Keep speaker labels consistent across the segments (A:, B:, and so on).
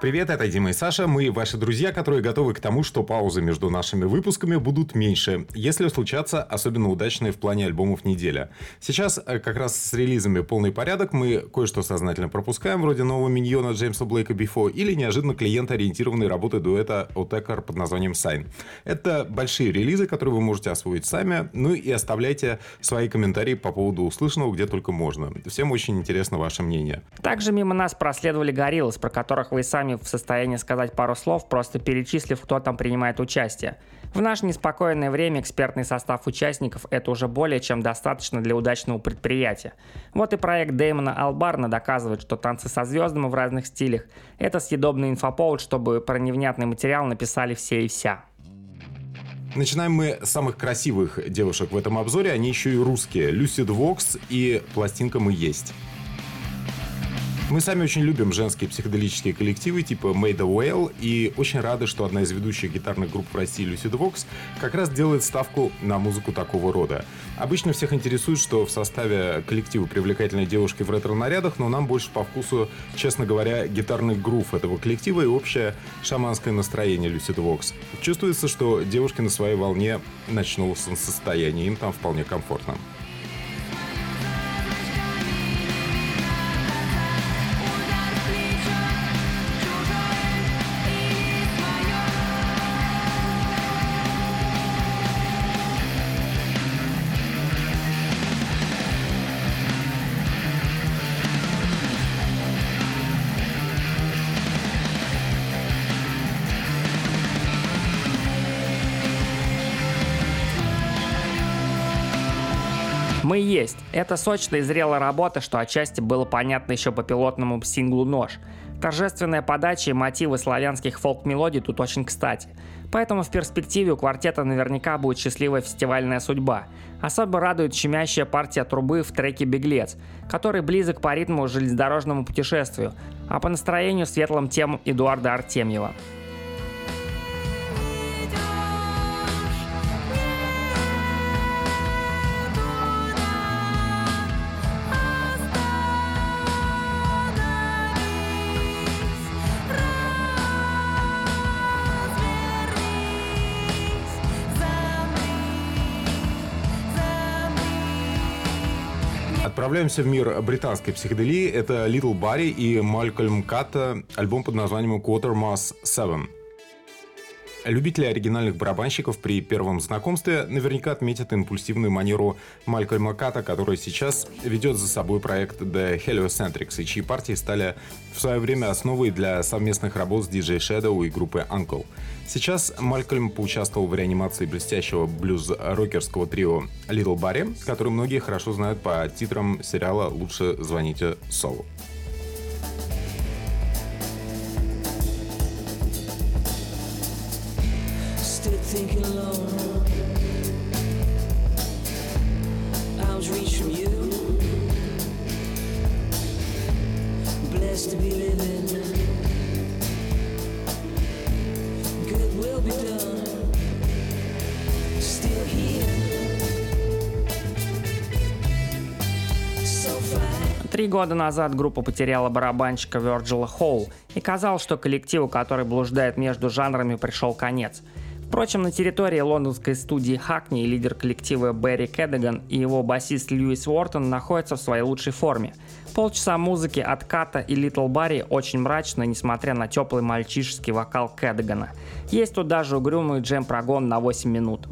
A: Привет, это Дима и Саша. Мы ваши друзья, которые готовы к тому, что паузы между нашими выпусками будут меньше, если случатся особенно удачные в плане альбомов неделя. Сейчас э, как раз с релизами полный порядок, мы кое-что сознательно пропускаем, вроде нового миньона Джеймса Блейка Бифо или неожиданно клиент-ориентированной работы дуэта Отекар под названием Sign. Это большие релизы, которые вы можете освоить сами, ну и оставляйте свои комментарии по поводу услышанного где только можно. Всем очень интересно ваше мнение.
B: Также мимо нас проследовали Гориллас, про которых вы сами в состоянии сказать пару слов, просто перечислив, кто там принимает участие. В наше неспокойное время экспертный состав участников – это уже более чем достаточно для удачного предприятия. Вот и проект Дэймона Албарна доказывает, что танцы со звездами в разных стилях – это съедобный инфоповод, чтобы про невнятный материал написали все и вся.
A: Начинаем мы с самых красивых девушек в этом обзоре. Они еще и русские. Lucid Vox и пластинка «Мы есть». Мы сами очень любим женские психоделические коллективы типа Made a Whale и очень рады, что одна из ведущих гитарных групп в России Lucid Vox как раз делает ставку на музыку такого рода. Обычно всех интересует, что в составе коллектива привлекательной девушки в ретро-нарядах, но нам больше по вкусу, честно говоря, гитарный грув этого коллектива и общее шаманское настроение Lucid Vox. Чувствуется, что девушки на своей волне ночного состояния, им там вполне комфортно.
B: Мы есть. Это сочная и зрелая работа, что отчасти было понятно еще по пилотному синглу «Нож». Торжественная подача и мотивы славянских фолк-мелодий тут очень кстати. Поэтому в перспективе у квартета наверняка будет счастливая фестивальная судьба. Особо радует щемящая партия трубы в треке «Беглец», который близок по ритму железнодорожному путешествию, а по настроению светлым темам Эдуарда Артемьева.
A: Отправляемся в мир британской психоделии. Это Little Barry и Малькольм Катта, альбом под названием Quartermass 7. Любители оригинальных барабанщиков при первом знакомстве наверняка отметят импульсивную манеру Малькольма Ката, который сейчас ведет за собой проект The Heliocentrics, и чьи партии стали в свое время основой для совместных работ с DJ Shadow и группой Uncle. Сейчас Малькольм поучаствовал в реанимации блестящего блюз-рокерского трио Little Barry, который многие хорошо знают по титрам сериала «Лучше звоните Солу». Три года назад группа потеряла барабанщика Вирджила Холл и казалось, что коллективу, который блуждает между жанрами, пришел конец – Впрочем, на территории лондонской студии Хакни лидер коллектива Берри Кэддиган и его басист Льюис Уортон находятся в своей лучшей форме. Полчаса музыки от Ката и Литл Барри очень мрачно, несмотря на теплый мальчишеский вокал Кэддигана. Есть тут даже угрюмый джем-прогон на 8 минут.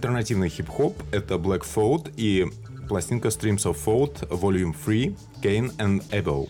A: Альтернативный хип-хоп — это Black Thought и пластинка Streams of Thought Volume 3 Kane and Abel.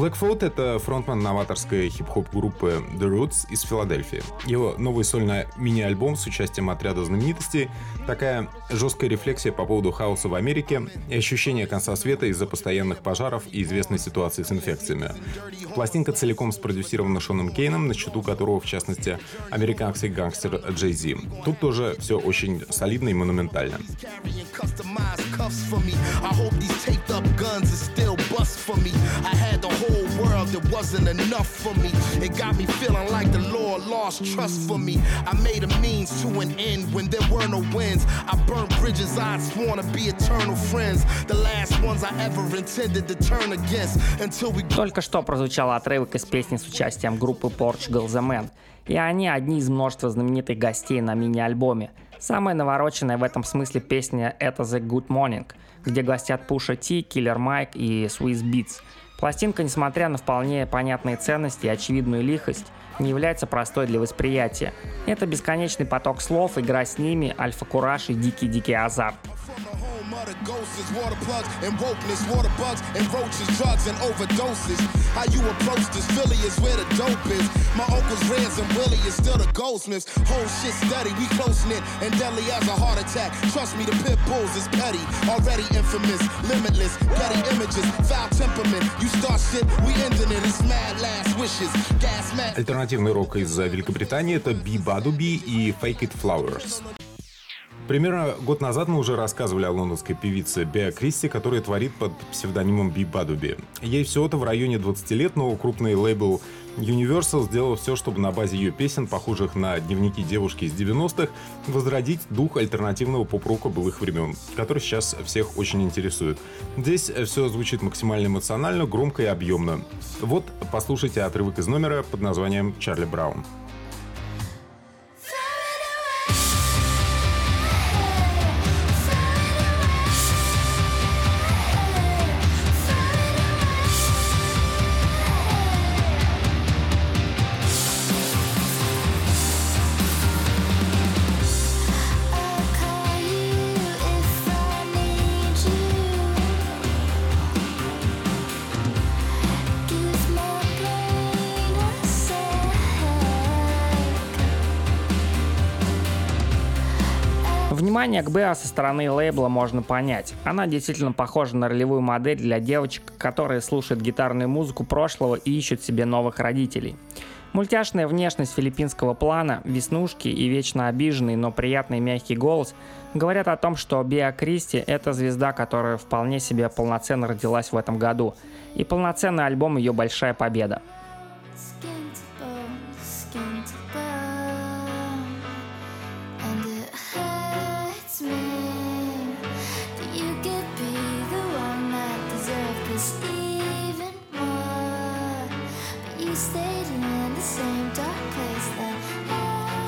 A: Blackfoot — это фронтмен новаторской хип-хоп группы The Roots из Филадельфии. Его новый сольный мини-альбом с участием отряда знаменитостей — такая жесткая рефлексия по поводу хаоса в Америке и ощущение конца света из-за постоянных пожаров и известной ситуации с инфекциями. Пластинка целиком спродюсирована Шоном Кейном, на счету которого, в частности, американский гангстер Джей Зи. Тут тоже все очень солидно и монументально. Bust for me. I had the whole world, it wasn't enough for me. It got me feeling like the Lord lost trust for me. I made a means to an end when there were no wins. I burnt bridges I'd sworn to be eternal friends. The last ones I ever intended to turn against until we... Только что прозвучал отрывок из песни с участием группы Portugal The Man. И они одни из множества знаменитых гостей на мини-альбоме. Самая навороченная в этом смысле песня — это The Good Morning, где гостят Пуша Ти, Killer Mike и Swiss Beats. Пластинка, несмотря на вполне понятные ценности и очевидную лихость, не является простой для восприятия. Это бесконечный поток слов, игра с ними, альфа-кураж и дикий-дикий азарт. Mother ghosts, water plugs and wokeness, water bugs and roaches, drugs and overdoses. How you approach this Philly is where the dope is. My uncle's Reds and Willie is still the goldsmiths. Whole shit steady, we close knit and deadly as a heart attack. Trust me, the pit bulls is petty, already infamous, limitless, petty images, foul temperament. You start shit, we ending it. It's mad last wishes, gas mad. Альтернативный рок из Великобритании это Би Бадуби и Fake It Flowers. Примерно год назад мы уже рассказывали о лондонской певице Беа Кристи, которая творит под псевдонимом Би Бадуби. Ей всего-то в районе 20 лет, но крупный лейбл Universal сделал все, чтобы на базе ее песен, похожих на дневники девушки из 90-х, возродить дух альтернативного поп-рока былых времен, который сейчас всех очень интересует. Здесь все звучит максимально эмоционально, громко и объемно. Вот послушайте отрывок из номера под названием «Чарли Браун». Внимание к Беа со стороны лейбла можно понять. Она действительно похожа на ролевую модель для девочек, которые слушают гитарную музыку прошлого и ищут себе новых родителей. Мультяшная внешность филиппинского плана, веснушки и вечно обиженный, но приятный мягкий голос говорят о том, что Биа Кристи – это звезда, которая вполне себе полноценно родилась в этом году. И полноценный альбом – ее большая победа.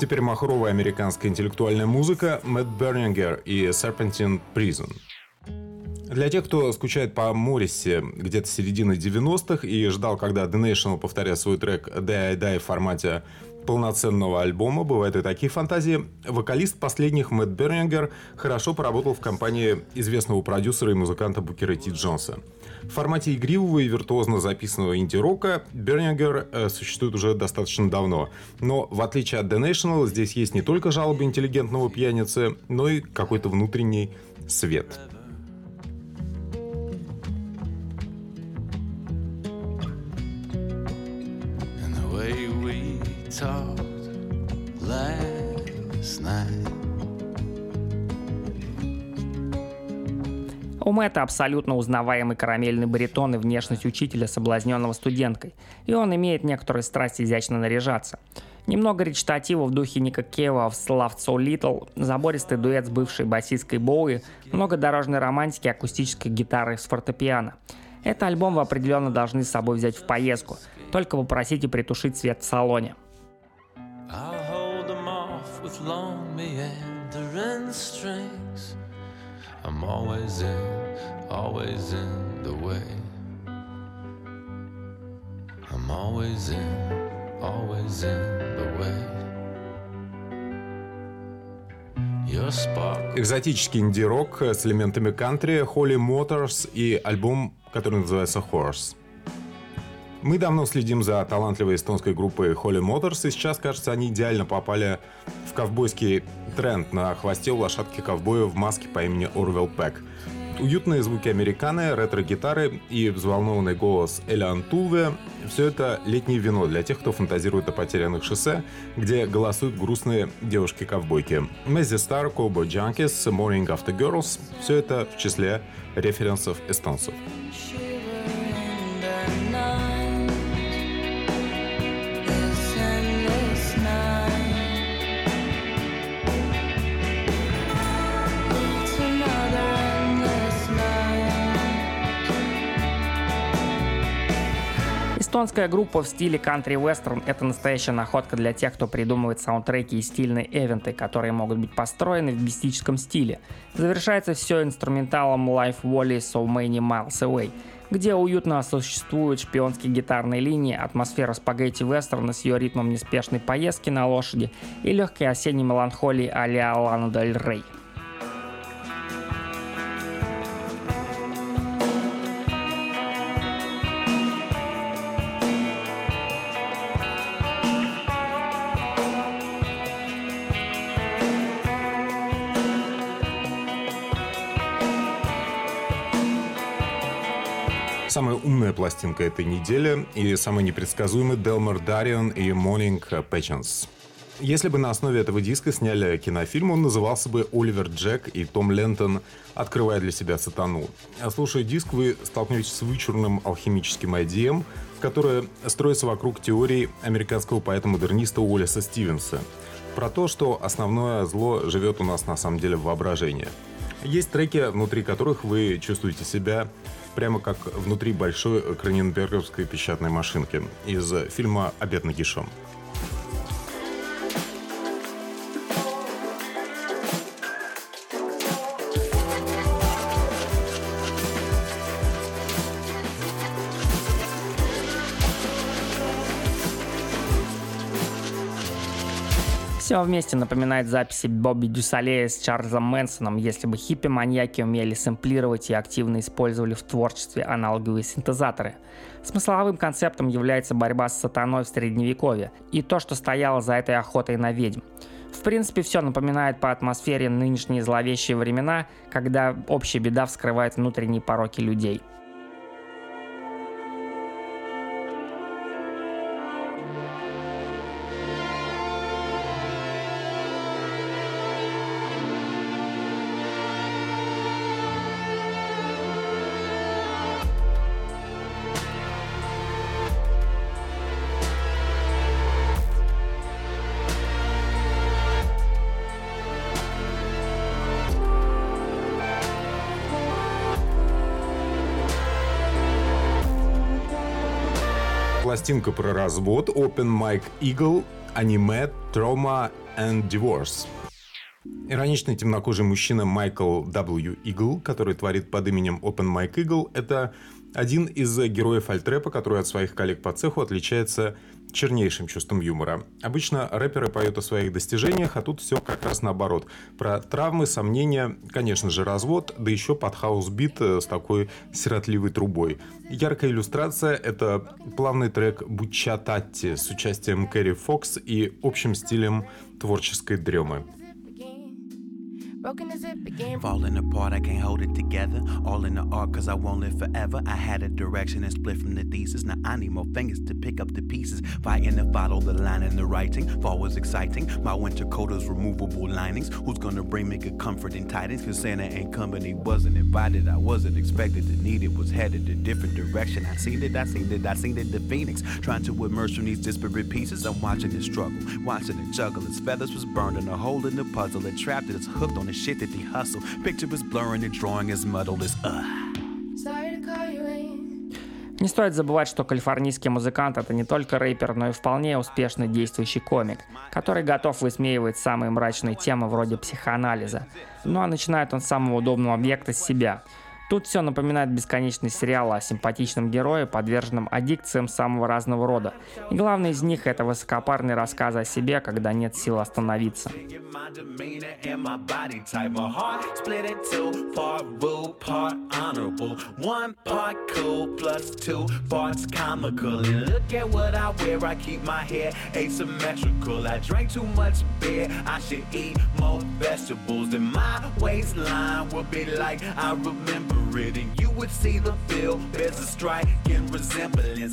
A: Теперь махровая американская интеллектуальная музыка Мэтт Бернингер и Serpentine Prison. Для тех, кто скучает по Моррисе где-то середины 90-х и ждал, когда The National повторяет свой трек Die I Die в формате полноценного альбома, бывают и такие фантазии. Вокалист последних Мэтт Бернингер хорошо поработал в компании известного продюсера и музыканта Букера Ти Джонса. В формате игривого и виртуозно записанного инди-рока Бернингер э, существует уже достаточно давно. Но, в отличие от The National, здесь есть не только жалобы интеллигентного пьяницы, но и какой-то внутренний свет. У Мэтта абсолютно узнаваемый карамельный баритон и внешность учителя, соблазненного студенткой, и он имеет некоторые страсти изящно наряжаться. Немного речитатива в духе Ника Кева в Love So Little, забористый дуэт с бывшей басистской Боуи, много дорожной романтики акустической гитары с фортепиано. Этот альбом вы определенно должны с собой взять в поездку, только попросите притушить свет в салоне. I'm always in, always in the way. I'm always in, always in the way. Экзотический инди-рок с элементами кантри, Holy Motors и альбом, который называется Horse. Мы давно следим за талантливой эстонской группой Holy Motors, и сейчас, кажется, они идеально попали в ковбойский тренд на хвосте у лошадки ковбоя в маске по имени Орвел Пэк. Уютные звуки американы, ретро-гитары и взволнованный голос Элиан Тулве – все это летнее вино для тех, кто фантазирует о потерянных шоссе, где голосуют грустные девушки-ковбойки. Мэзи Стар, Cowboy Junkies, Morning After Girls – все это в числе референсов эстонцев.
B: Эстонская группа в стиле кантри-вестерн – это настоящая находка для тех, кто придумывает саундтреки и стильные эвенты, которые могут быть построены в мистическом стиле. Завершается все инструменталом Life Wally So Many Miles Away, где уютно существуют шпионские гитарные линии, атмосфера спагетти-вестерна с ее ритмом неспешной поездки на лошади и легкой осенней меланхолии а-ля Лана Дель Рей.
A: Умная пластинка этой недели и самый непредсказуемый Делмар Дарион и Morning Patience. Если бы на основе этого диска сняли кинофильм, он назывался бы «Оливер Джек и Том Лентон, открывая для себя сатану». А слушая диск, вы столкнетесь с вычурным алхимическим IDM, которое строится вокруг теории американского поэта-модерниста Уоллеса Стивенса про то, что основное зло живет у нас на самом деле в воображении. Есть треки, внутри которых вы чувствуете себя прямо как внутри большой краненберговской печатной машинки из фильма «Обед на
B: Все вместе напоминает записи Бобби Дюсалея с Чарльзом Мэнсоном, если бы хиппи-маньяки умели сэмплировать и активно использовали в творчестве аналоговые синтезаторы. Смысловым концептом является борьба с сатаной в средневековье и то, что стояло за этой охотой на ведьм. В принципе, все напоминает по атмосфере нынешние зловещие времена, когда общая беда вскрывает внутренние пороки людей –
A: пластинка про развод Open Mike Eagle, Anime, Trauma and Divorce. Ироничный темнокожий мужчина Michael W. Eagle, который творит под именем Open Mike Eagle, это один из героев альтрэпа, который от своих коллег по цеху отличается чернейшим чувством юмора. Обычно рэперы поют о своих достижениях, а тут все как раз наоборот. Про травмы, сомнения, конечно же, развод, да еще под хаус-бит э, с такой сиротливой трубой. Яркая иллюстрация — это плавный трек «Буча Татти» с участием Кэрри Фокс и общим стилем творческой дремы. Broken as it began. Falling apart, I can't hold it together. All in the art, cause I won't live forever. I had a direction and split from the thesis. Now I need more fingers to pick up the pieces. Fighting to follow the line in the writing. Fall was exciting. My winter coat is removable linings. Who's gonna bring me good comforting tidings? Cause Santa ain't company, wasn't invited. I wasn't expected to need it. Was headed a different direction. I seen it, I seen it, I seen it. The phoenix trying to immerse from these disparate pieces. I'm watching it struggle, watching it juggle. Its feathers was burned and a hole in the puzzle. It trapped it, it's hooked on the shit that they hustle. Picture is blurring, the drawing is muddled as uh.
B: Не стоит забывать, что калифорнийский музыкант это не только рэпер, но и вполне успешный действующий комик, который готов высмеивать самые мрачные темы вроде психоанализа. Ну а начинает он с самого удобного объекта с себя – Тут все напоминает бесконечный сериал о симпатичном герое, подверженном аддикциям самого разного рода. И главный из них это высокопарный рассказ о себе, когда нет сил остановиться.
A: I remember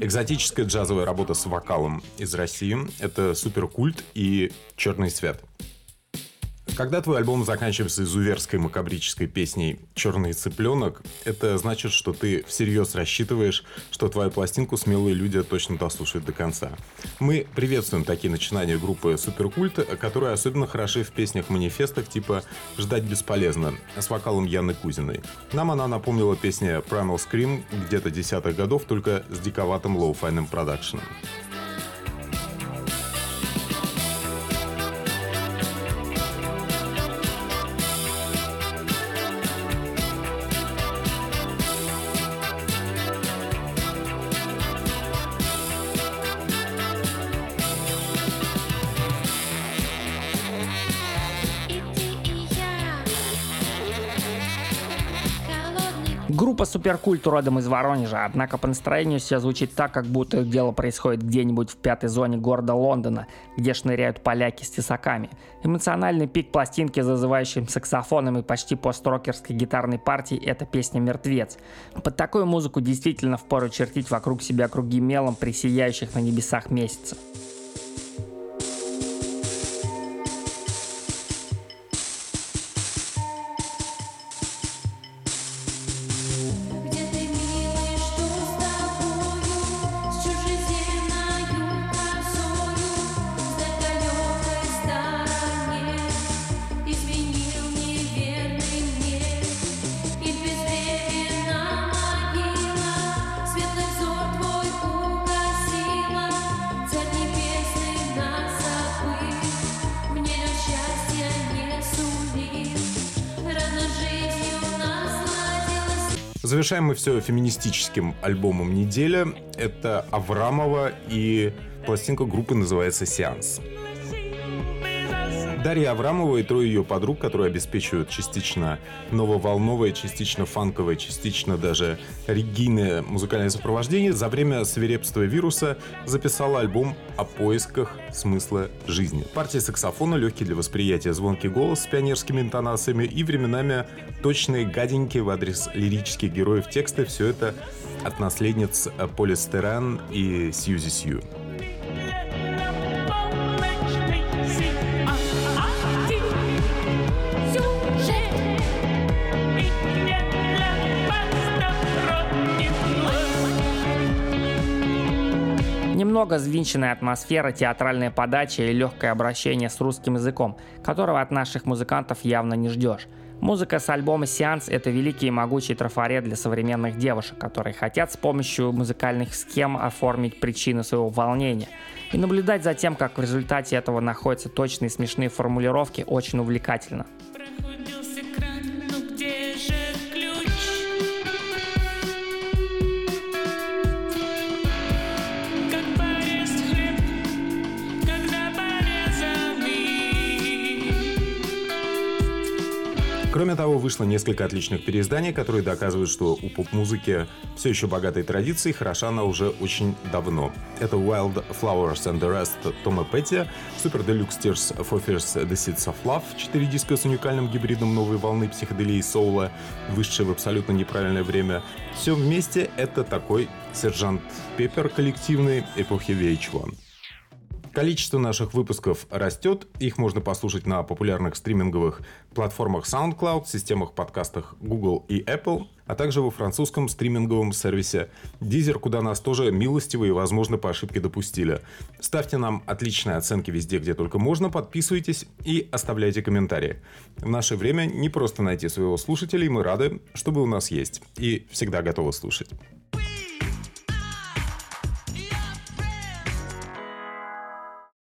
A: Экзотическая джазовая работа с вокалом из России — это суперкульт и черный свет. Когда твой альбом заканчивается изуверской макабрической песней «Черный цыпленок», это значит, что ты всерьез рассчитываешь, что твою пластинку смелые люди точно дослушают до конца. Мы приветствуем такие начинания группы Суперкульт, которые особенно хороши в песнях-манифестах типа «Ждать бесполезно» с вокалом Яны Кузиной. Нам она напомнила песня Primal Scream где-то десятых годов, только с диковатым лоу-файным продакшеном.
B: Группа Суперкульт родом из Воронежа, однако по настроению все звучит так, как будто их дело происходит где-нибудь в пятой зоне города Лондона, где шныряют поляки с тесаками. Эмоциональный пик пластинки с зазывающим саксофоном и почти построкерской гитарной партией – это песня «Мертвец». Под такую музыку действительно впору чертить вокруг себя круги мелом при сияющих на небесах месяцах.
A: Завершаем мы все феминистическим альбомом недели. Это Аврамова и пластинка группы называется «Сеанс». Дарья Аврамова и трое ее подруг, которые обеспечивают частично нововолновое, частично фанковое, частично даже регийное музыкальное сопровождение, за время свирепства вируса записала альбом о поисках смысла жизни. Партия саксофона, легкий для восприятия звонкий голос с пионерскими интонациями и временами точные гаденькие в адрес лирических героев тексты. Все это от наследниц Полистеран и Сьюзи Сью.
B: Немного звинченная атмосфера, театральная подача и легкое обращение с русским языком, которого от наших музыкантов явно не ждешь. Музыка с альбома «Сеанс» — это великий и могучий трафарет для современных девушек, которые хотят с помощью музыкальных схем оформить причину своего волнения. И наблюдать за тем, как в результате этого находятся точные смешные формулировки, очень увлекательно.
A: Кроме того, вышло несколько отличных переизданий, которые доказывают, что у поп-музыки все еще богатой традиции, хороша она уже очень давно. Это Wild Flowers and the Rest Тома Петти, Super Deluxe Tears for Fears The Seeds of Love, четыре диска с уникальным гибридом новой волны психоделии соула, вышедшие в абсолютно неправильное время. Все вместе это такой сержант Пеппер коллективной эпохи VH1. Количество наших выпусков растет. Их можно послушать на популярных стриминговых платформах SoundCloud, системах подкастах Google и Apple, а также во французском стриминговом сервисе Deezer, куда нас тоже милостиво и, возможно, по ошибке допустили. Ставьте нам отличные оценки везде, где только можно, подписывайтесь и оставляйте комментарии. В наше время не просто найти своего слушателя, и мы рады, что вы у нас есть и всегда готовы слушать.